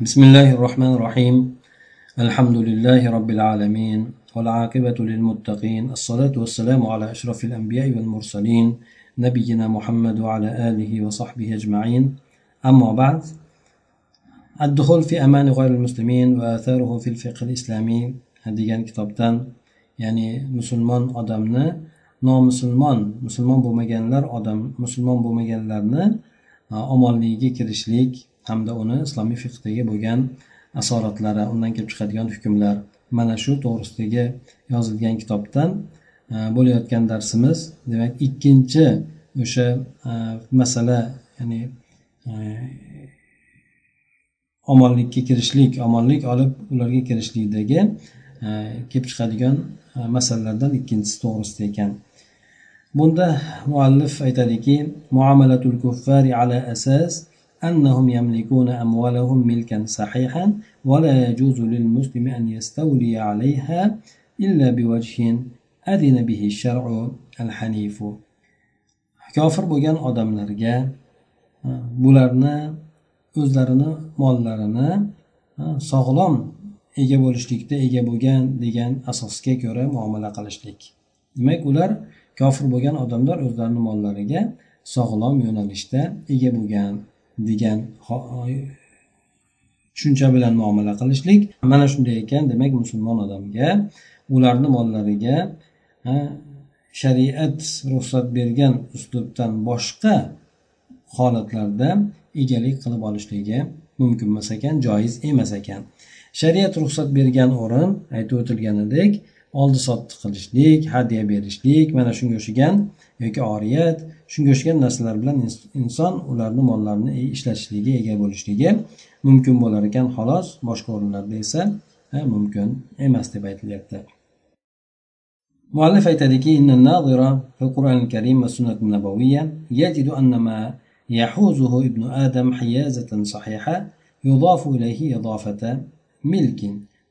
بسم الله الرحمن الرحيم الحمد لله رب العالمين والعاقبة للمتقين الصلاة والسلام على أشرف الأنبياء والمرسلين نبينا محمد وعلى آله وصحبه أجمعين أما بعد الدخول في أمان غير المسلمين وآثاره في الفقه الإسلامي degan kitobdan ya'ni musulmon odamni nomusulmon musulmon bo'lmaganlar odam musulmon bo'lmaganlarni omonligiga kirishlik hamda uni islomiy fiqdagi bo'lgan asoratlari undan kelib chiqadigan hukmlar. Mana shu to'g'risidagi yozilgan kitobdan e, bo'layotgan darsimiz demak ikkinchi o'sha e, masala ya'ni e, omonlikka kirishlik omonlik olib ularga kirishlikdagi kelib chiqadigan masalalardan ikkinchisi to'g'risida ekan. Bunda muallif aytadiki muomalatul kuffari ala asas أنهم يملكون أموالهم ملكا صحيحا ولا يجوز للمسلم أن يستولي عليها إلا بوجه أذن به الشرع الحنيف kofir bo'lgan odamlarga bularni o'zlarini mollarini sog'lom ega bo'lishlikda ega bo'lgan degan asosga ko'ra muomala qilishlik demak ular kofir bo'lgan odamlar o'zlarini mollariga sog'lom yo'nalishda ega bo'lgan degan tushuncha bilan muomala qilishlik. Mana shunday ekan demak musulmon odamga ularni mollariga shariat ruxsat bergan uslubdan boshqa holatlarda egalik qilib olishligi mumkin emas ekan joiz emas ekan. Shariat ruxsat bergan o'rin aytib o'tilganidek oldi sotdi qilishlik hadya berishlik mana shunga o'xshagan yoki oriyat shunga o'xshagan narsalar bilan inson ularni mollarini ishlatishligi ega bo'lishligi mumkin bo'lar ekan xolos boshqa o'rinlarda esa mumkin emas deb aytilyapti muallif aytadiki في القرآن الكريم والسنة النبوية يجد أن ما يحوزه ابن آدم حيازة صحيحة يضاف إليه إضافة ملك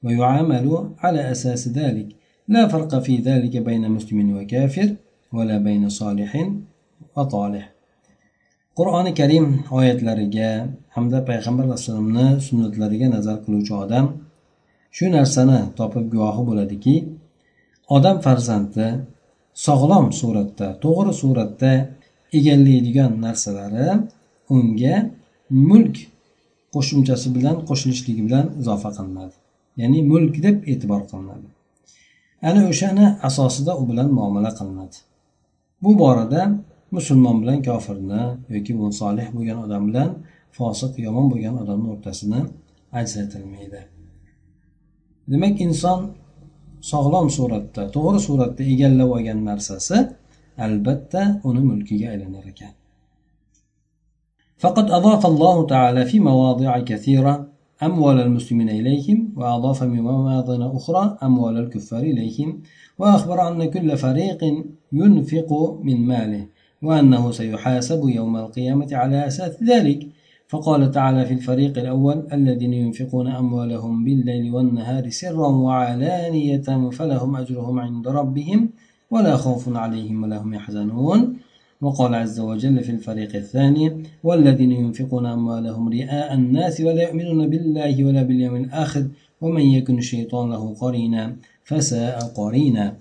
ويعامل على أساس ذلك لا فرق في ذلك بين مسلم وكافر ولا بين صالح va tolih. Qur'oni karim oyatlariga hamda payg'ambar alayhissalomni sunnatlariga nazar qiluvchi odam shu narsani topib guvohi bo'ladiki odam farzandi sog'lom suratda to'g'ri suratda egallaydigan narsalari unga mulk qo'shimchasi bilan qo'shilishligi bilan izofa qilinadi. Ya'ni mulk deb e'tibor qilinadi. Ana o'shani asosida u bilan muomala qilinadi. Bu borada musulmon bilan kofirni yoki bu solih bo'lgan odam bilan fosiq yomon bo'lgan odamni o'rtasini ajratilmaydi demak inson sog'lom suratda to'g'ri suratda egallab olgan narsasi albatta uni mulkiga aylanar ekan فقد أضاف الله تعالى في مواضع كثيرة أموال المسلمين إليهم وأضاف من مواضع أخرى أموال الكفار إليهم وأخبر أن كل فريق ينفق من ماله وأنه سيحاسب يوم القيامة على أساس ذلك. فقال تعالى في الفريق الأول الذين ينفقون أموالهم بالليل والنهار سرا وعلانية فلهم أجرهم عند ربهم ولا خوف عليهم ولا هم يحزنون. وقال عز وجل في الفريق الثاني والذين ينفقون أموالهم رئاء الناس ولا يؤمنون بالله ولا باليوم الآخر ومن يكن الشيطان له قرينا فساء قرينا.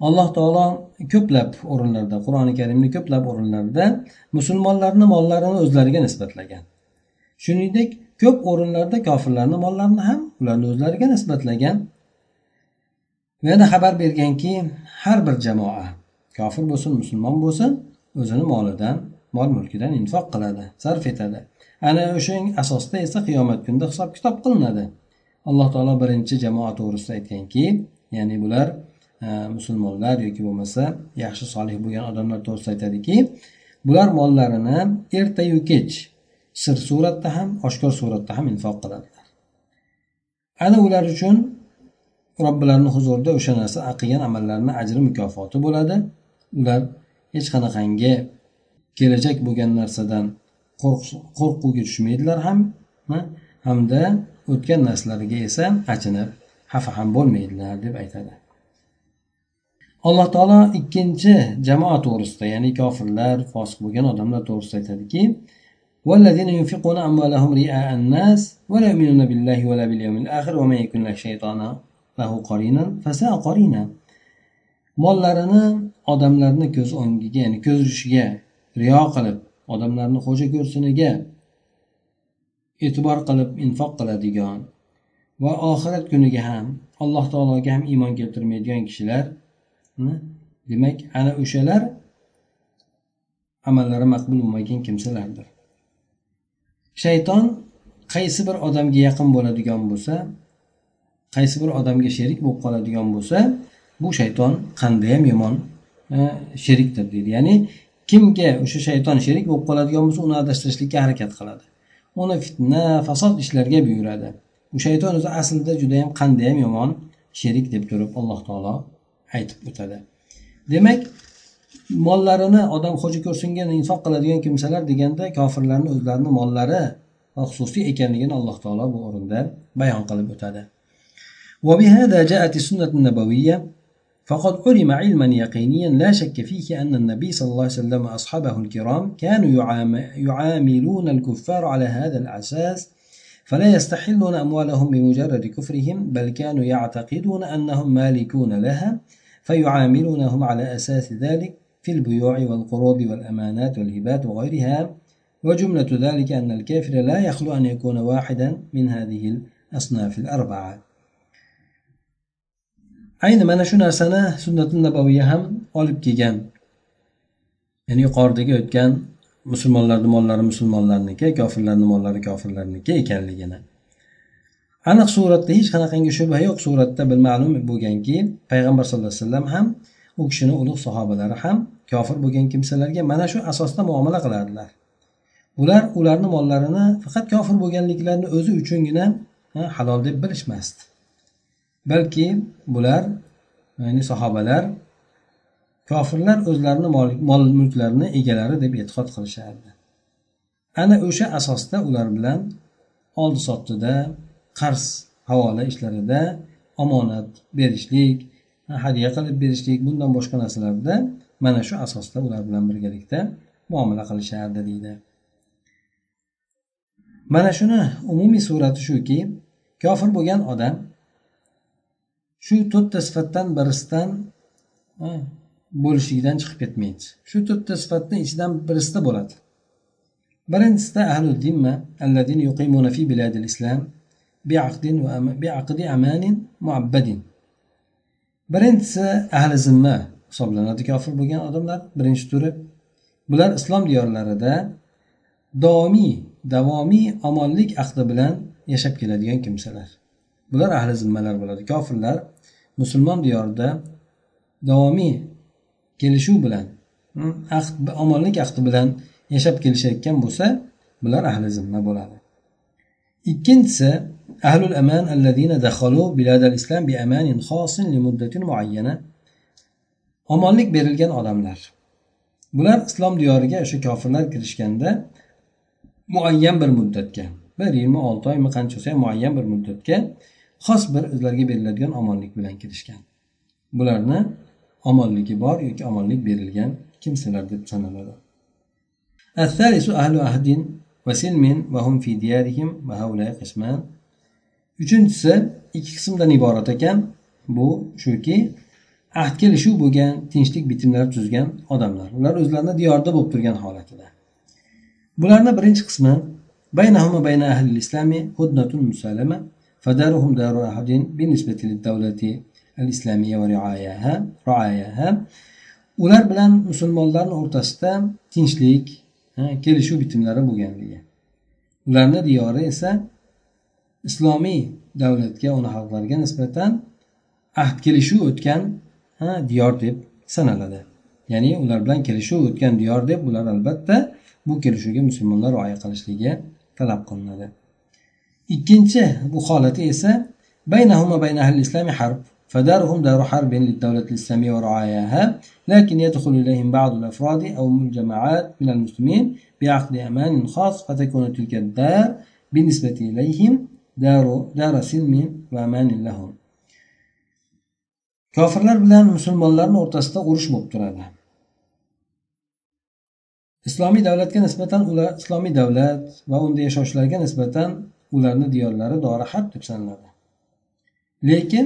alloh taolo ko'plab o'rinlarda qur'oni karimni ko'plab o'rinlarda musulmonlarni mollarini o'zlariga nisbatlagan. Shuningdek ko'p o'rinlarda kofirlarni mollarini ham ularni o'zlariga nisbatlagan. Va yana xabar berganki har bir jamoa kofir bo'lsin musulmon bo'lsin o'zini molidan mol mulkidan infoq qiladi sarf etadi. Ana o'shang asosda esa qiyomat kunida hisob kitob qilinadi. Alloh taolo birinchi jamoa to'g'risida aytganki ya'ni bular E, musulmonlar yoki bo'lmasa yaxshi solih bo'lgan odamlar to'g'risida aytadiki bular mollarini ertayu kech sir suratda ham oshkor suratda ham infoq qiladilar. Ana ular uchun robbilarini huzurida o'sha narsa qilgan amallarini ajri mukofoti bo'ladi. Ular hech qanaqangi kelajak bo'lgan narsadan qo'rquvga tushmaydilar ham hamda o'tgan narsalarga esa achinib xafa ham bo'lmaydilar deb aytadi. alloh taolo ikkinchi jamoa to'g'risida ya'ni kofirlar fosiq bo'lgan odamlar to'g'risida aytadiki والذين ينفقون أموالهم رئاء الناس ولا يؤمنون بالله ولا باليوم الآخر ومن يكن له شيطان له قرينا فساء قرينا mollarini odamlarni ko'z o'ngiga ya'ni ko'z urishiga riyo qilib odamlarni xo'ja ko'rsiniga e'tibor qilib infoq qiladigan va oxirat kuniga ham alloh taologa ham iymon keltirmaydigan kishilar demak ana o'shalar amallari maqbul bo'lmagan kimsalardir. Shayton qaysi bir odamga yaqin bo'ladigan bo'lsa qaysi bir odamga sherik bo'lib qoladigan bo'lsa bu shayton qandayyam yomon e, sherikdir deydi. Ya'ni kimga o'sha shayton sherik bo'lib qoladigan bo'lsa uni adashtirishlikka harakat qiladi. Uni fitna fasod ishlarga buyuradi. U shayton o'zi aslida judayam qandayyam yomon sherik deb turib alloh taolo aytib o'tadi. Demak mollarini odam xo'ja ko'rsinga infoq qiladigan kimsalar deganda kofirlarni o'zlarini mollari xususiy ekanligini alloh taolo bu o'rinda bayon qilib o'tadi. وبهذا جاءت السنة النبوية فقد علم علما يقينيا لا شك فيه أن النبي صلى الله عليه وسلم وأصحابه الكرام كانوا يعاملون الكفار على هذا الأساس فلا يستحلون أموالهم بمجرد كفرهم بل كانوا يعتقدون أنهم مالكون لها فيعاملونهم على أساس ذلك في البيوع والقروض والأمانات والهبات وغيرها. وجملة ذلك أن الكافر لا يخلو أن يكون واحدا من هذه الأصناف الأربعة. أين من شنا سنة سنة النبوية هم أولب كيجان؟ يعني قاردك كان مسلمان لرد مولار مسلمان لرنكي كافر لرد مولار كافر لرنكي كان لجنان aniq suratda hech qanaqangi shubha yo'q. Suratda ma'lum bo'lganki payg'ambar sallallohu alayhi vasallam ham u kishini ulug' sahobalari ham kofir bo'lgan kimsalarga mana shu asosda muomala qilardilar. Ular ularni mollarini faqat kofir bo'lganliklarini o'zi uchungina halol deb bilishmasdi. Balki bular ya'ni sahobalar kofirlar o'zlarini mol mulklarini egalari deb e'tiqod qilishardi. Ana o'sha asosda ular bilan oldi sotdida qarz havola ishlarida omonat berishlik hadya qilib berishlik bundan boshqa narsalarda mana shu asosda ular bilan birgalikda muomala qilishardi deydi. Mana shuni umumiy surati shuki kofir bo'lgan odam shu to'rtta sifatdan birisidan bo'lishligidan chiqib ketmaydi. Shu to'rtta sifatni ichidan birisida bo'ladi. Birinchisida ahlu dimma alladin yuqimuna fi biladil islam biaqdin va biaqdi amanin muabbadin. Birinchisi ahli zimma hisoblanadi. Kofir bo'lgan odamlar birinchi turi. Bular islom diyorlarida davomiy davomiy omonlik ahdi bilan yashab keladigan kimsalar. Bular ahli zimmalar bo'ladi. Kofirlar musulmon diyorida davomiy kelishuv bilan hmm, ahd omonlik ahdi bilan yashab kelishayotgan bo'lsa bular ahli zimma bo'ladi. Ikkinchisi ahlul aman allazina dakhalu biladal islam bi amanin khosin li muddatin muayyana omonlik berilgan odamlar bular islom diyoriga o'sha kofirlar kirishganda muayyan bir muddatga bir yigirma olti oymi qancha bo'lsa ham muayyan bir muddatga xos bir o'zlariga beriladigan omonlik bilan kirishgan bularni omonligi bor yoki omonlik berilgan kimsalar deb sanaladi الثالث أهل عهد وسلم وهم في ديارهم وهؤلاء قسمان uchinchisi ikki qismdan iborat ekan bu shuki ahd kelishuv bo'lgan tinchlik bitimlar tuzgan odamlar ular o'zlarini diyorda bo'lib turgan holatida bularni birinchi qismi بينهم وبين أهل الإسلام هدنة مسالمة فدارهم دار أحد بالنسبة للدولة al-islamiyya va rioyaha rioyaha ular bilan musulmonlarni o'rtasida tinchlik kelishuv bitimlari bo'lganligi ularni diyori esa islomiy davlatga uni xalqlariga nisbatan ahd kelishuv o'tgan diyor deb sanaladi ya'ni ular bilan kelishuv o'tgan diyor deb bular albatta bu kelishuvga musulmonlar rioya qilishligi talab qilinadi ikkinchi bu holati esa baynahum va bayna ahli islami harb فدارهم دار حرب للدولة الإسلامية ورعاياها لكن يدخل إليهم بعض الأفراد أو الجماعات من المسلمين بعقد أمان خاص فتكون تلك الدار بالنسبة إليهم دار, دار سلم وأمان لهم kofirlar bilan musulmonlarni o'rtasida urush bo'lib turadi islomiy davlatga nisbatan ular islomiy davlat va unda yashovchilarga nisbatan ularni diyorlari dori harb deb sanaladi lekin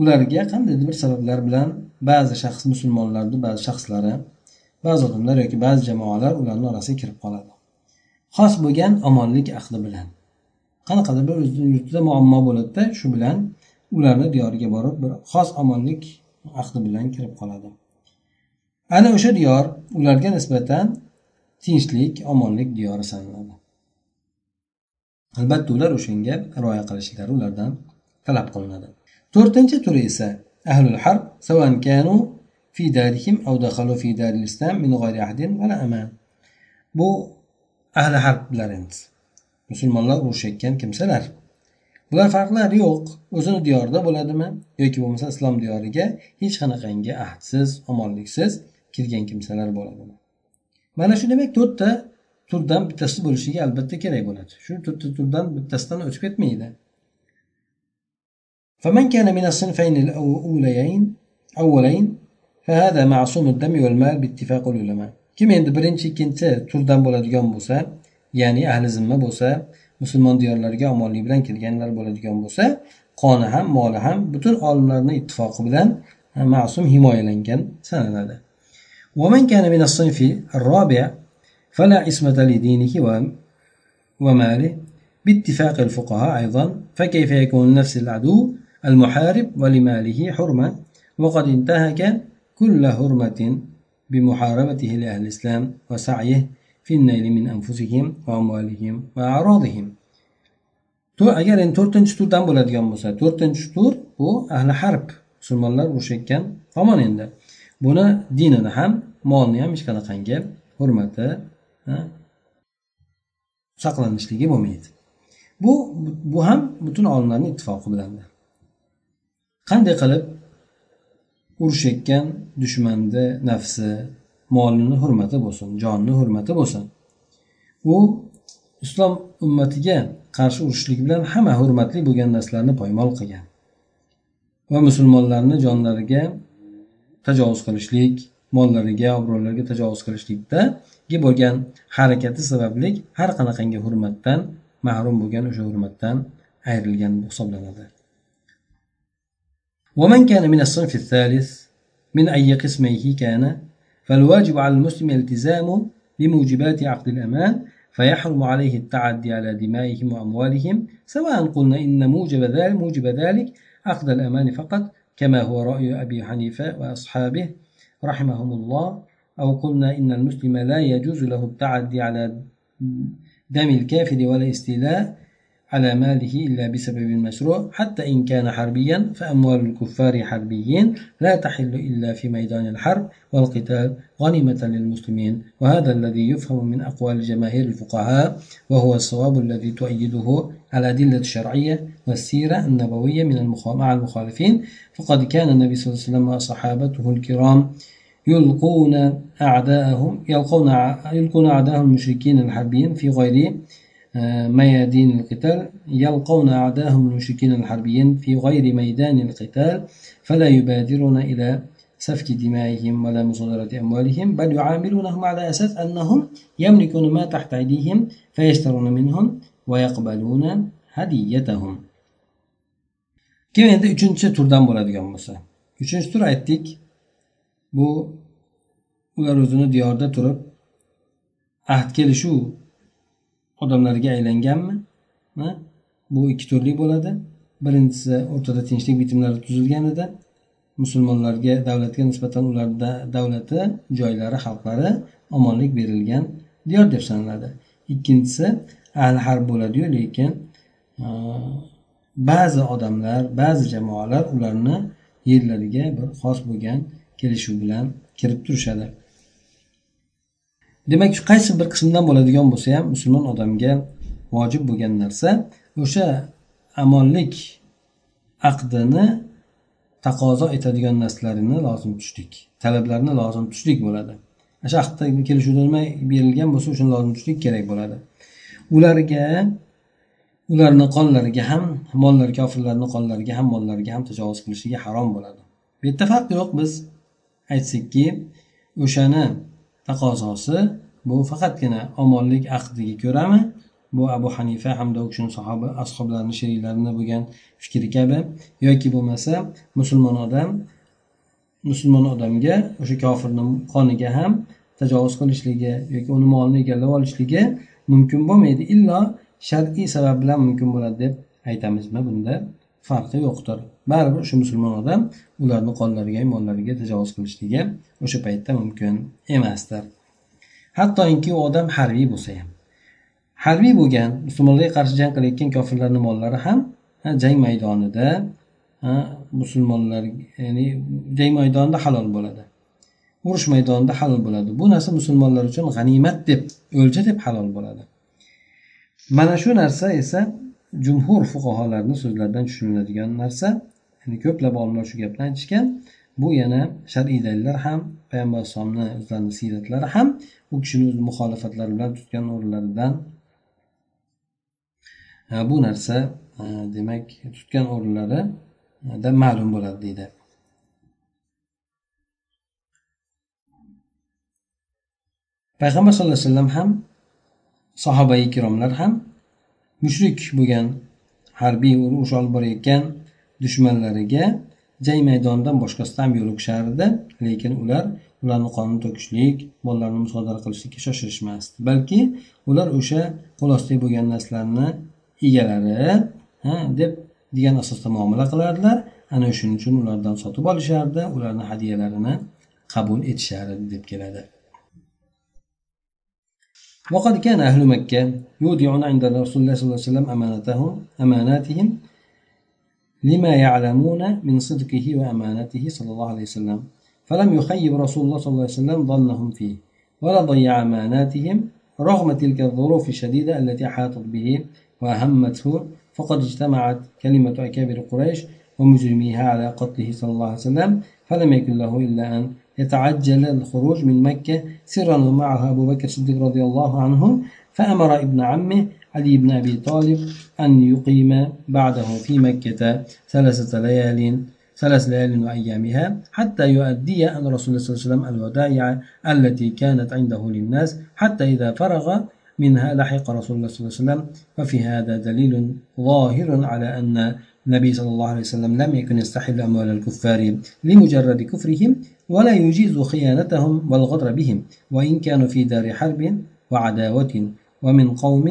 ularga qandaydir bir sabablar bilan ba'zi shaxs musulmonlarni ba'zi shaxslari ba'zi odamlar yoki ba'zi jamoalar ularni orasiga kirib qoladi xos bo'lgan omonlik ahdi bilan Qanaqadir bir o'zini yurtida muammo bo'ladida shu bilan ularni diyoriga borib bir xos omonlik ahdi bilan kirib qoladi. Ana o'sha diyor ularga nisbatan tinchlik omonlik diyori sanaladi. Albatta ular o'shanga rioya qilishlari ulardan talab qilinadi. To'rtinchi turi esa ahlul harb savan kanu fi darihim aw dakhalu fi daril islam min g'ayri ahdin va aman. Bu ahli harblar endi. musulmonlar urushayotgan kimsalar bular farqlari yo'q o'zini diyorida bo'ladimi yoki bo'lmasa islom diyoriga hech qanaqangi ahdsiz omonliksiz kirgan kimsalar bo'ladimi mana shu demak to'rtta turdan bittasi bo'lishligi albatta kerak bo'ladi shu to'rtta turdan bittasidan o'tib ketmaydi فمن كان من الصنفين الأوليين أولين فهذا معصوم الدم والمال باتفاق العلماء kim endi birinchi ikkinchi turdan bo'ladigan bo'lsa ya'ni ahli zimma bo'lsa musulmon diyorlariga omonlik bilan kelganlar bo'ladigan bo'lsa qoni ham moli ham butun olimlarni ittifoqi bilan ma'sum himoyalangan sanaladi ومن كان من الصنف الرابع فلا عصمة لدينه وماله باتفاق الفقهاء أيضا فكيف يكون نفس العدو المحارب ولماله حرمة وقد انتهك كل حرمة بمحاربته لأهل الإسلام وسعيه في النيل من أنفسهم وأموالهم وأعراضهم agar endi to'rtinchi turdan bo'ladigan bo'lsa to'rtinchi tur bu ahli harb musulmonlar urushayotgan tomon endi buni dinini ham molni ham hech qanaqangi hurmati saqlanishligi bo'lmaydi bu bu ham butun olimlarni ittifoqi bilan qanday qilib urushayotgan dushmanni nafsi molini hurmati bo'lsin jonni hurmati bo'lsin u islom ummatiga qarshi urushlik bilan hamma hurmatli bo'lgan narsalarni poymol qilgan va musulmonlarni jonlariga tajovuz qilishlik mollariga obro'lariga tajovuz qilishlikdagi bo'lgan harakati sababli har qanaqangi hurmatdan mahrum bo'lgan o'sha hurmatdan ayrilgan hisoblanadi ومن كان من الصنف الثالث من أي قسمه كان فالواجب على المسلم الالتزام بموجبات عقد الأمان فيحرم عليه التعدي على دمائهم وأموالهم. سواء قلنا إن موجب ذلك, موجب ذلك عقد الأمان فقط كما هو رأي أبي حنيفة وأصحابه رحمهم الله أو قلنا إن المسلم لا يجوز له التعدي على دم الكافر ولا استيلاء. على ماله إلا بسبب المشروع حتى إن كان حربيا فأموال الكفار حربيين لا تحل إلا في ميدان الحرب والقتال غنيمة للمسلمين. وهذا الذي يفهم من أقوال جماهير الفقهاء وهو الصواب الذي تؤيده الأدلة الشرعية والسيرة النبوية من مع المخالفين. فقد كان النبي صلى الله عليه وسلم وصحابته الكرام يلقون أعداءهم يلقون يلقون أعداءهم المشركين الحربيين في غير ميادين القتال يلقون أعداءهم المشركين الحربيين في غير ميدان القتال فلا يبادرون إلى سفك دمائهم ولا مصادرة أموالهم بل يعاملونهم على أساس أنهم يملكون ما تحت أيديهم فيشترون منهم ويقبلون هديتهم. keyin endi uchinchi turdan bo'ladigan bo'lsa uchinchi tur aytdik bu ular o'zini diyorda turib ahd odamlarga aylanganmi? Bu ikki turli bo'ladi. Birinchisi o'rtada tinchlik bitimlari tuzilganida musulmonlarga davlatga nisbatan ularda davlati joylari xalqlari omonlik berilgan diyor deb sanaladi. Ikkinchisi ahli harb bo'ladiyu lekin e, ba'zi odamlar ba'zi jamoalar ularni yerlariga bir xos bo'lgan kelishuv bilan kirib turishadi. Demak shu qaysi bir qismdan bo'ladigan bo'lsa ham musulmon odamga vojib bo'lgan narsa o'sha amonlik aqdini taqozo etadigan narsalarini lozim tutishlik talablarni lozim tutishlik bo'ladi. O'sha aqdda kelishuvda nima berilgan bo'lsa o'shani lozim tutishlik kerak bo'ladi. Ularga ularni qonlariga ham mollar kofirlarni qonlariga ham mollariga ham tajovuz qilishligi harom bo'ladi. Bu yerda farq yo'q biz aytsakki o'shani taqozosi bu faqatgina omonlik aqdiga ko'rami? Bu abu hanifa hamda u kishini sahoba ashoblarini sheriklarini bo'lgan fikri kabi yoki bo'lmasa musulmon odam musulmon odamga o'sha kofirni qoniga ham tajovuz qilishligi yoki uni molini egallab olishligi mumkin bo'lmaydi. Illo shar'iy sabab bilan mumkin bo'ladi deb aytamizmi bunda? Farqi yo'qdir. Baribir o'sha musulmon odam ularni qonlariga mollariga tajovuz qilishligi o'sha paytda mumkin emasdir. Hattoki u odam harbiy bo'lsa ham. Harbiy bo'lgan musulmonlarga qarshi jang qilayotgan kofirlarni mollari ham jang maydonida musulmonlar ya'ni jang maydonida halol bo'ladi. Urush maydonida halol bo'ladi. Bu narsa musulmonlar uchun g'animat deb o'lja deb halol bo'ladi. Mana shu narsa esa jumhur fuqarolarni so'zlaridan tushuniladigan narsa ya'ni ko'plab olimlar shu gapni aytishgan. Bu yana shar'iy dalillar ham payg'ambar alayhisalomni o'zlarini siyratlari ham u kishini o'z muxolifatlari bilan tutgan o'rinlaridan bu narsa demak tutgan o'rinlarida ma'lum bo'ladi deydi. Payg'ambar sallallohu alayhi vasallam ham sahobai ikromlar ham mushrik bo'lgan harbiy urush olib borayotgan dushmanlariga jang maydonidan boshqasida ham yo'liqishardi lekin ular ularni qonini to'kishlik mollarini musodara qilishlikka shoshilishmasdi. Balki ular o'sha qo'l ostida bo'lgan narsalarni egalari deb degan asosda muomala qilardilar. Ana shuning uchun ulardan sotib olishardi ularni hadyalarini qabul etishardi deb keladi. وقد كان أهل مكة يودعون عند رسول الله صلى الله عليه وسلم أمانتهم أماناتهم لما يعلمون من صدقه وأمانته صلى الله عليه وسلم. فلم يخيب رسول الله صلى الله عليه وسلم ظنهم فيه ولا ضيع أماناتهم رغم تلك الظروف الشديدة التي أحاطت به وأهمته. فقد اجتمعت كلمة أكابر قريش ومجرميها على قتله صلى الله عليه وسلم فلم يكن له إلا أن يتعجل الخروج من مكة سرا ومعه أبو بكر الصديق رضي الله عنه فأمر ابن عمه علي بن أبي طالب أن يقيم بعده في مكة ثلاثة ليال ثلاث ليال وأيامها حتى يؤدي أن رسول الله صلى الله عليه وسلم الودائع التي كانت عنده للناس حتى إذا فرغ منها لحق رسول الله صلى الله عليه وسلم. وفي هذا دليل ظاهر على أن النبي صلى الله عليه وسلم لم يكن يستحل أموال الكفار لمجرد كفرهم ولا يجيز خيانتهم والغدر بهم وإن كانوا في دار حرب وعداوة ومن قوم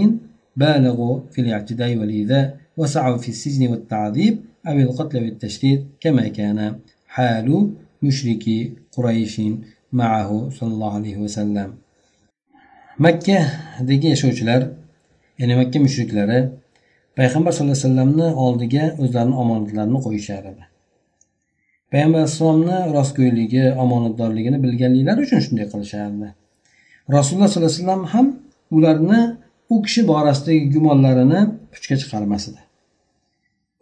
بالغوا في الاعتداء والإيذاء وسعوا في السجن والتعذيب أو القتل والتشريد كما كان حال مشركي قريش معه صلى الله عليه وسلم مكة دقي شوشلر يعني مكة مشركلر payg'ambar sallallohu alayhi vasallamni oldiga o'zlarini omonatlarini qo'yishar edi payg'ambar alayhissalomni rostgo'yligi omonatdorligini bilganliklari uchun shunday qilishardi. Rasululloh sollallohu alayhi vasallam ham ularni u kishi borasidagi gumonlarini puchga chiqarmas edi.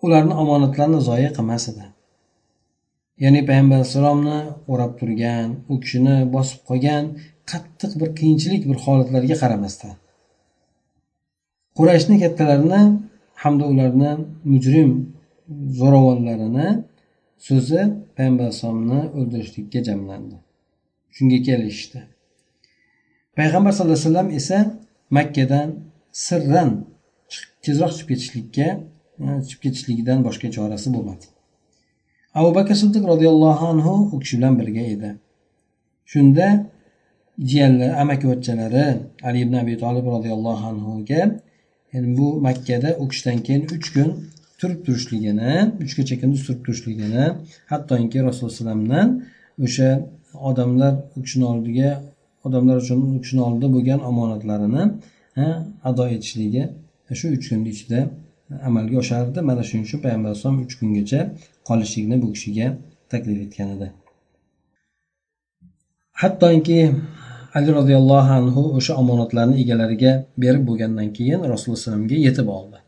Ularni omonatlarini zoya qilmas edi. Ya'ni payg'ambar alayhissalomni o'rab turgan u kishini bosib qolgan qattiq bir qiyinchilik bir holatlarga qaramasdan. Qurashni kattalarini hamda ularni mujrim zo'ravonlarini so'zi payg'ambar alayhisalomni o'ldirishlikka jamlandi. Shunga kelishdi. Payg'ambar sallallohu alayhi vasallam esa makkadan sirran tezroq chiqib ketishlikka e, chiqib ketishligidan boshqa chorasi bo'lmadi. Abu bakr siddiq roziyallohu anhu u kishi bilan birga edi. Shunda jiyanlar amakivachchalari ali ibn abi tolib roziyallohu anhuga ya'ni bu makkada u kishidan keyin uch kun turib turishligini uchga kecha surib turib turishligini hattoki rasululloh alayhivasallamdan o'sha odamlar u kishini oldiga odamlar uchun u kishini oldida bo'lgan omonatlarini ado etishligi shu uch kunni ichida amalga oshardi. Mana shuning uchun payg'ambar alayhisalom uch kungacha qolishlikni bu kishiga taklif etgan edi. Hattoki ali roziyallohu anhu o'sha omonatlarni egalariga berib bo'lgandan keyin rasululloh alayhivasallamga yetib oldi.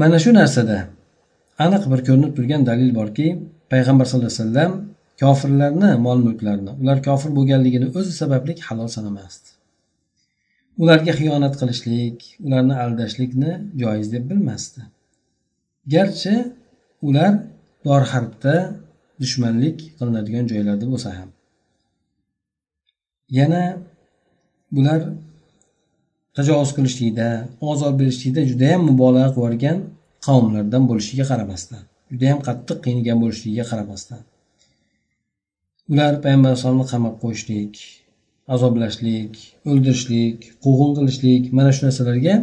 Mana shu narsada aniq bir ko'rinib turgan dalil borki payg'ambar sallallohu alayhi vasallam kofirlarni mol mulklarini ular kofir bo'lganligini o'zi sababli halol sanamasdi. Ularga xiyonat qilishlik ularni aldashlikni joiz deb bilmasdi. Garchi ular dorharbda dushmanlik qilinadigan joylarda bo'lsa ham. Yana bular tajovuz qilishlikda ozor berishlikda judayam mubolag'a qilib yuborgan qavmlardan bo'lishiga qaramasdan judayam qattiq qiynagan bo'lishligiga qaramasdan. Ular payg'ambar alayhisalomni qamab qo'yishlik azoblashlik o'ldirishlik quvg'in qilishlik mana shu narsalarga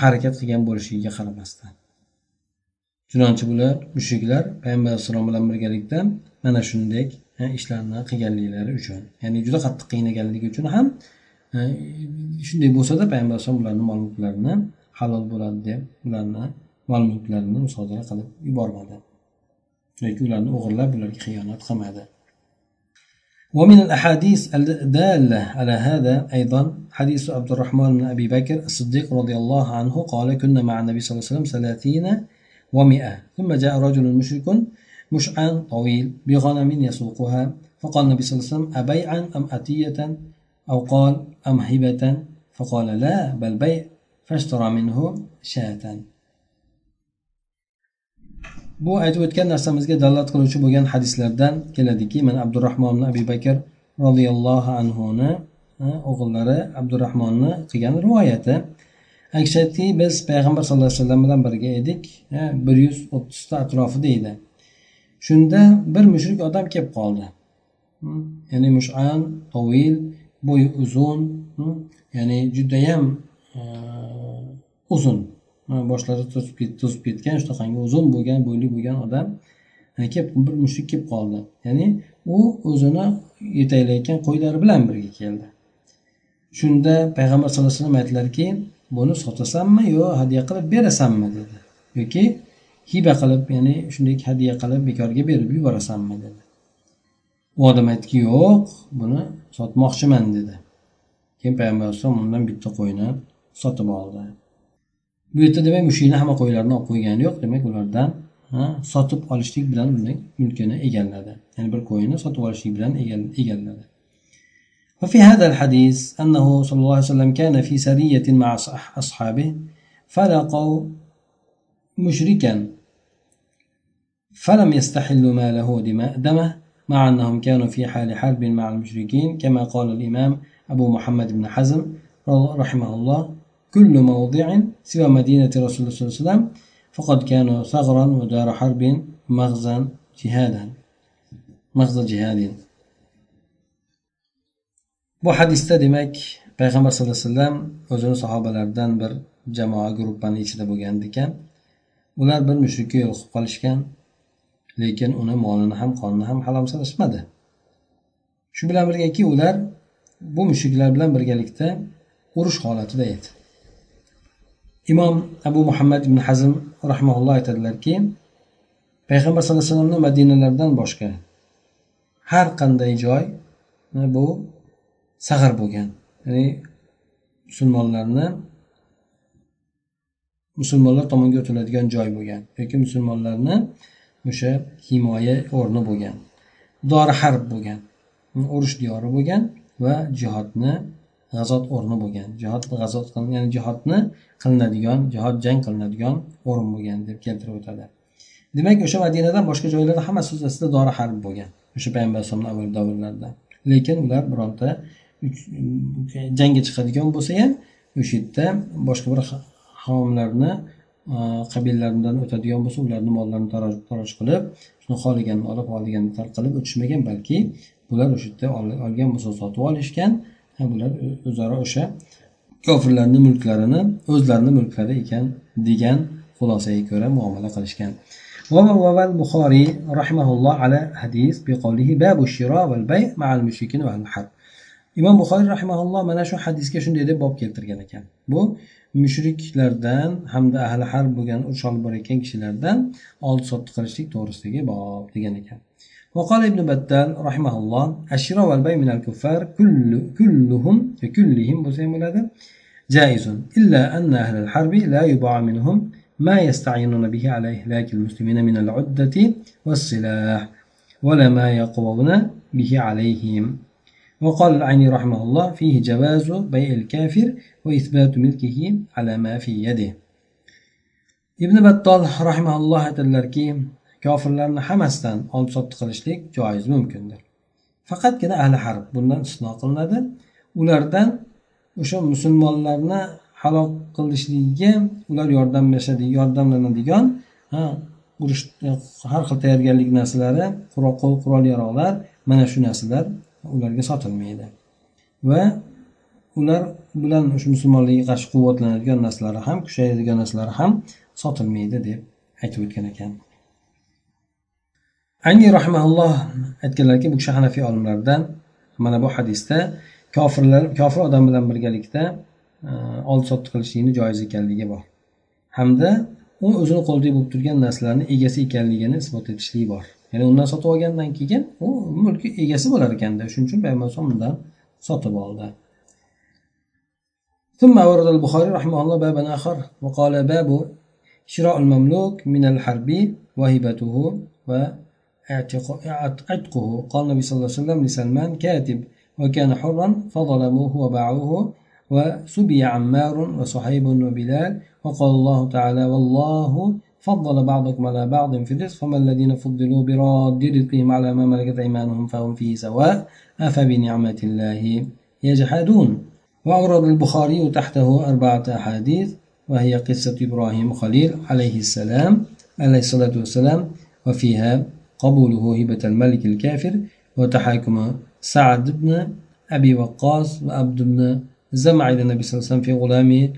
harakat qilgan bo'lishligiga qaramasdan. Chunonchi bular mushuklar payg'ambar alayhissalom bilan birgalikda mana shunday ishlarni qilganliklari uchun ya'ni juda qattiq qiynaganligi uchun ham shunday bo'lsada payg'ambar alayhisalom ularni mol mulklarini halol bo'ladi deb ularni mol mulklarini musodara qilib yubormadi yoki ularni o'g'irlab ularga xiyonat qilmadi ومن الأحاديث الدالة على هذا أيضا حديث عبد الرحمن بن أبي بكر الصديق رضي الله عنه قال كنا مع النبي صلى الله عليه وسلم ثلاثين ومئة ثم جاء رجل مشرك مشعان طويل بغنم يسوقها فقال النبي صلى الله عليه وسلم أبيعا أم أتية أو قال أم هبة فقال لا بل بيع فاشترى منه شاة bu aytib o'tgan narsamizga dalolat qiluvchi bo'lgan hadislardan keladiki mana abdurahmon abi bakr roziyallohu anhuni o'g'illari abdurahmonni qilgan rivoyati aytishadiki biz payg'ambar sallallohu alayhi vasallam bilan birga edik bir yuz o'ttizta atrofida edi shunda bir mushrik odam kelib qoldi ya'ni mushan tovil bo'yi uzun ya'ni judayam e, uzun. Boshlari to'zib ketgan shunaqangi uzun bo'lgan bo'yli bo'lgan odam kelib bir mushuk kelib qoldi. Ya'ni u o'zini yetaklayotgan qo'ylari bilan birga keldi. Shunda payg'ambar sallallohu alayhi vasallam aytdilarki buni sotasanmi yo hadya qilib berasanmi? dedi. Yoki hiba qilib ya'ni shunday hadya qilib bekorga berib yuborasanmi dedi. u odam aytdiki yo'q buni sotmoqchiman dedi keyin payg'ambar alayhisalom undan bitta qo'yni sotib oldi bu yerda demak mushukni hamma qo'ylarini olib qo'ygani yo'q demak ulardan sotib olishlik bilan uning mulkini egalladi ya'ni bir qo'yni sotib olishlik bilan egalladi وفي هذا الحديث أنه صلى الله عليه وسلم كان في سرية مع أصحابه فلقوا مشركا فلم يستحلوا ماله دمه مع أنهم كانوا في حال حرب مع المشركين كما قال الإمام أبو محمد بن حزم رحمه الله كل موضع سوى مدينة رسول الله صلى الله عليه وسلم فقد كانوا ثغرا ودار حرب مغزا جهادا مغزى جهاد. bu hadisda demak payg'ambar sallallohu alayhi vasallam o'zini sahobalaridan bir jamoa gruppani ichida bo'lgan ekan ular bir mushrikka qilib qolishgan lekin uni molini ham qonini ham halom sanashmadi shu bilan birgaki ular bu mushuklar bilan birgalikda urush holatida edi. Imom abu muhammad ibn hazm rahmaulloh aytadilarki payg'ambar sallallohu alayhi vasallamni madinalardan boshqa har qanday joy bu sag'ir bo'lgan. Ya'ni musulmonlarni musulmonlar tomonga o'tiladigan joy bo'lgan yoki musulmonlarni o'sha himoya o'rni bo'lgan dori harb bo'lgan urush diyori bo'lgan va jihodni g'azot o'rni bo'lgan. Jihod g'azot ya'ni jihodni qilinadigan jihod jang qilinadigan o'rin bo'lgan deb keltirib o'tadi. Demak o'sha madinadan boshqa joylarda hammasi o'z aslida dori harb bo'lgan o'sha payg'ambar alayhisalomni avval davrlarida lekin ular bironta jangga chiqadigan bo'lsa ham o'sha yerda boshqa bir qavmlarni qabilalaridan o'tadigan bo'lsa ularni mollarini taroj qilib shuni xohlaganini olib xohlaganini tark qilib o'tishmagan balki bular o'sha yerda olgan bo'lsa sotib olishgan bular o'zaro o'sha kofirlarni mulklarini o'zlarini mulklari ekan degan xulosaga ko'ra muomala qilishgan وروى البخاري رحمه الله على حديث بقوله باب الشراء والبيع مع المشركين وأهل الحرب imom buxoriy rahimaulloh mana shu hadisga shunday deb bob keltirgan ekan bu mushriklardan hamda ahli harb bo'lgan urush olib borayotgan kishilardan oldi sotdi qilishlik to'g'risidagi bob degan ekan وقال ابن بتال رحمه الله الشراء والبيع من الكفار كل كلهم كلهم جائز إلا أن أهل الحرب لا يباع منهم ما يستعينون به على إهلاك المسلمين من العدة والسلاح ولا ما يقوون به عليهم وقال العيني رحمه الله فيه جواز بيع الكافر وإثبات ملكه على ما في يده ibn battol rahimaulloh aytadilarki kofirlarni hammasidan oldi sotdi qilishlik joiz mumkindir faqatgina ahli harb bundan istisno qilinadi ulardan o'sha musulmonlarni halok qilishligiga ular yordamlashadi yordamlanadigan urush har xil tayyorgarlik narsalari qurol yarog'lar mana shu narsalar ularga sotilmaydi. Va ular bilan shu musulmonlarga qarshi quvvatlanadigan narsalari ham kuchayadigan narsalari ham sotilmaydi deb aytib o'tgan ekan. Angi rahmaulloh aytganlarki bu kishi hanafiy olimlardan mana bu hadisda kofirlar kofir odam bilan birgalikda e, oldi sotdi qilishlikni joiz ekanligi bor. Hamda u o'zini qo'lida bo'lib turgan narsalarni egasi ekanligini isbot etishlik bor. Ya'ni undan sotib olgandan keyin u mulki egasi bo'lar ekanda shuning uchun payg'ambar alayhisalom undan sotib oldi. ثم أورد البخاري رحمه الله بابا آخر وقال باب شراء المملوك من الحرب وهبته وعتقه قال النبي صلى الله عليه وسلم لسلمان كاتب وكان حرا فظلموه وباعوه وسبي عمار وصحيب وبلال وقال الله تعالى والله فضل بعضكم على بعض في الرزق فما الذين فضلوا براد رزقهم على ما ملكت أيمانهم فهم فيه سواء أفبنعمة الله يجحدون. وأورد البخاري تحته أربعة أحاديث وهي قصة إبراهيم خليل عليه السلام عليه الصلاة والسلام وفيها قبوله هبة الملك الكافر وتحاكم سعد بن أبي وقاص وعبد بن زمع إلى النبي صلى الله عليه وسلم في غلام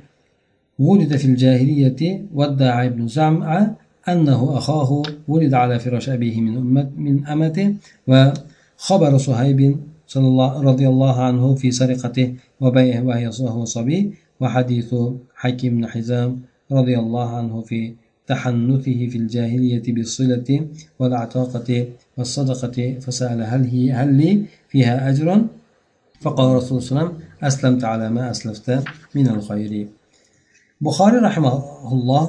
ولد في الجاهلية وادعى ابن زمع أنه أخاه ولد على فراش أبيه من أمة من أمته وخبر صهيب صلى الله رضي الله عنه في سرقته وبيعه وهو صبي وحديث حكيم بن حزام رضي الله عنه في تحنثه في الجاهلية بالصلة والعتاقة والصدقة فسأل هل هي هل لي فيها أجر؟ فقال رسول الله صلى الله عليه وسلم أسلمت على ما أسلفت من الخير. Buxoriy rahimaulloh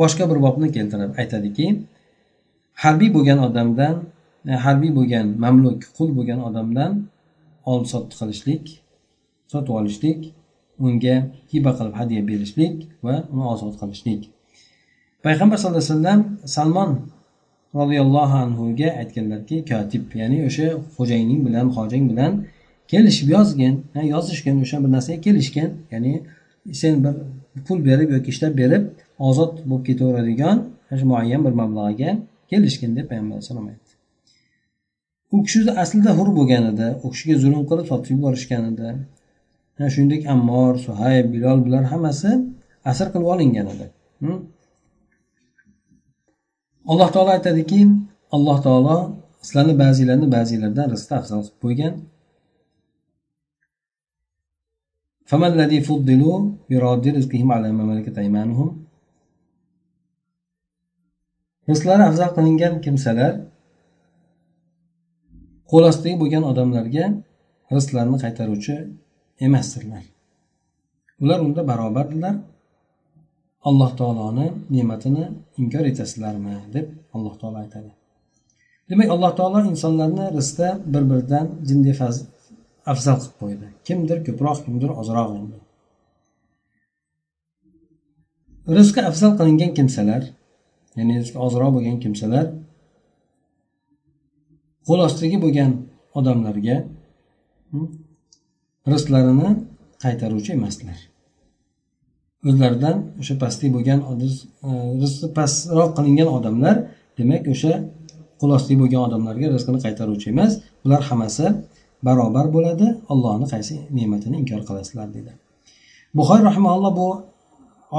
boshqa bir bobni keltirib aytadiki harbiy bo'lgan odamdan e, harbiy bo'lgan mamluk qul bo'lgan odamdan oldi sotdi qilishlik sotib olishlik unga hiba qilib hadya berishlik va uni ozod qilishlik. Payg'ambar sallallohu alayhi vasallam salmon roziyallohu anhuga aytganlarki kotib ya'ni o'sha xo'jayining bilan hojang bilan kelishib yozgin yozishgan o'sha bir narsaga kelishgan ya'ni sen bir pul berib yoki ishlab berib ozod bo'lib ketaveradigan muayyan bir mablag'ga kelishgin deb payg'ambar alayhisalom aytdi. U kishi aslida hur bo'lgan edi u kishiga zulm qilib sotib yuborishgan edi shuningdek ammor suhayb bilol bular hammasi asr qilib olingan edi hm? alloh taolo aytadiki alloh taolo sizlarni ba'zilarni ba'zilardan rizqi afzal qilib qo'ygan فما الذي فضلوا براد رزقهم على ما ملكت أيمانهم rizqlari afzal qilingan kimsalar qo'l ostidagi bo'lgan odamlarga rizqlarni qaytaruvchi emasdirlar ular unda barobardilar alloh taoloni ne'matini inkor etasizlarmi deb alloh taolo aytadi demak alloh taolo insonlarni rizqda bir biridan jinday afzal qilib qo'ydi. Kimdir ko'proq kimdir ozroq endi rizqi afzal qilingan kimsalar ya'ni rizqi ozroq bo'lgan kimsalar qo'l ostidagi bo'lgan odamlarga hm, rizqlarini qaytaruvchi emaslar. O'zlaridan o'sha pastlik bo'lgan e, rizqi pastroq qilingan odamlar demak o'sha qo'l ostidagi bo'lgan odamlarga rizqini qaytaruvchi emas. Bular hammasi barobar bo'ladi ollohni qaysi ne'matini inkor qilasizlar dedi. Buxoriy rahimalloh bu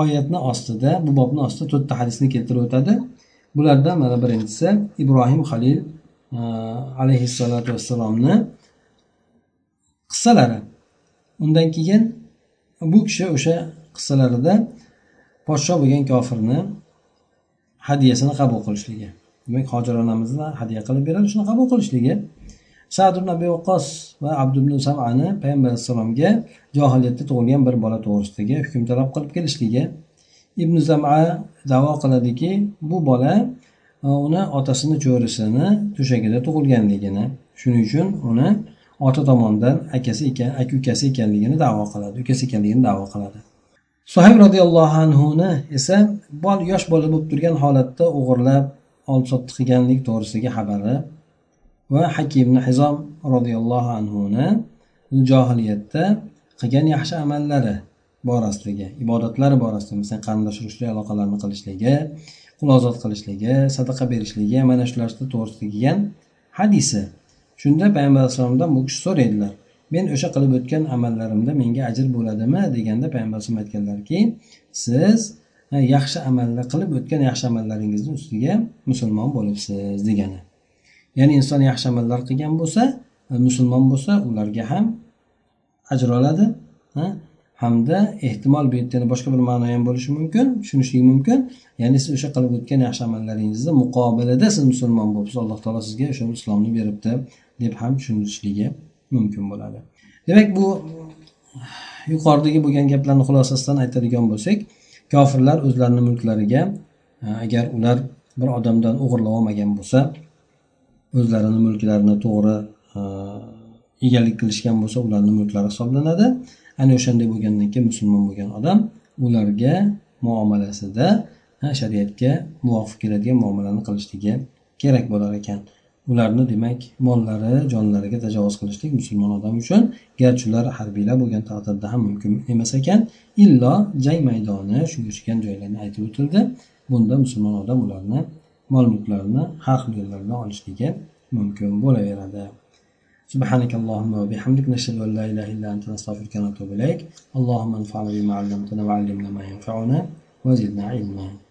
oyatni ostida bu bobni ostida to'rtta hadisni keltirib o'tadi. Bulardan mana birinchisi ibrohim halil e, alayhissalotu vassalomni qissalari. Undan keyin bu kishi o'sha qissalarida podsho bo'lgan kofirni hadyasini qabul qilishligi demak hojir onamizni hadya qilib beradi shuni qabul qilishligi. Sad ibn abi vaqos va abd samani payg'ambar alayhissalomga johiliyatda tug'ilgan bir bola to'g'risidagi hukm talab qilib kelishligi. Ibn zama davo qiladiki bu bola e, uni otasini cho'risini to'shagida tug'ilganligini shuning uchun uni ota tomonidan akasi ekan aka ukasi ekanligini davo qiladi ukasi ekanligini davo qiladi. Suhayb roziyallohu anhuni esa yosh bola bo'lib turgan holatda o'g'irlab olib sotdi qilganlik to'g'risidagi xabari va hakim hizom roziyallohu anhuni johiliyatda qilgan yaxshi amallari borasidagi ibodatlari borasida masalan qarindosh urug'chilik aloqalarni qilishligi qul ozod qilishligi sadaqa berishligi mana shular to'g'risida kelgan hadisi. Shunda payg'ambar alayhissalomdan bu kishi so'raydilar men o'sha qilib o'tgan amallarimda menga ajr bo'ladimi? deganda payg'ambar alayhisalom aytganlarki siz yaxshi amallar qilib o'tgan yaxshi amallaringizni ustiga musulmon bo'libsiz degani. Ya'ni inson yaxshi amallar qilgan bo'lsa musulmon bo'lsa ularga ham ajr oladi hamda ehtimol bu yerda boshqa bir ma'no ham bo'lishi mumkin tushunishlik mumkin. Ya'ni siz o'sha qilib o'tgan yaxshi amallaringizni muqobilida siz musulmon bo'libsiz alloh taolo sizga o'sha islomni beribdi deb ham tushunishligi mumkin bo'ladi. Demak bu yuqoridagi bo'lgan gaplarni xulosasidan aytadigan bo'lsak kofirlar o'zlarini mulklariga agar ular bir odamdan o'g'irlab olmagan bo'lsa o'zlarini mulklarini to'g'ri e, egalik qilishgan bo'lsa ularni mulklari hisoblanadi. Ana o'shanday bo'lgandan keyin musulmon bo'lgan odam ularga muomalasida shariatga muvofiq keladigan muomalani qilishligi kerak bo'lar ekan. Ularni demak mollari jonlariga tajovuz qilishlik musulmon odam uchun garchi ular harbiylar bo'lgan taqdirda ham mumkin emas ekan. Illo jang maydoni shunga o'xshagan joylarni aytib o'tildi. Bunda musulmon odam ularni mol mulklarini har xil yo'llar bilan olishligi mumkin bo'laveradi سبحانك اللهم وبحمدك نشهد أن لا إله إلا أنت نستغفرك ونتوب إليك اللهم انفعنا بما علمتنا وعلمنا ما ينفعنا وزدنا علما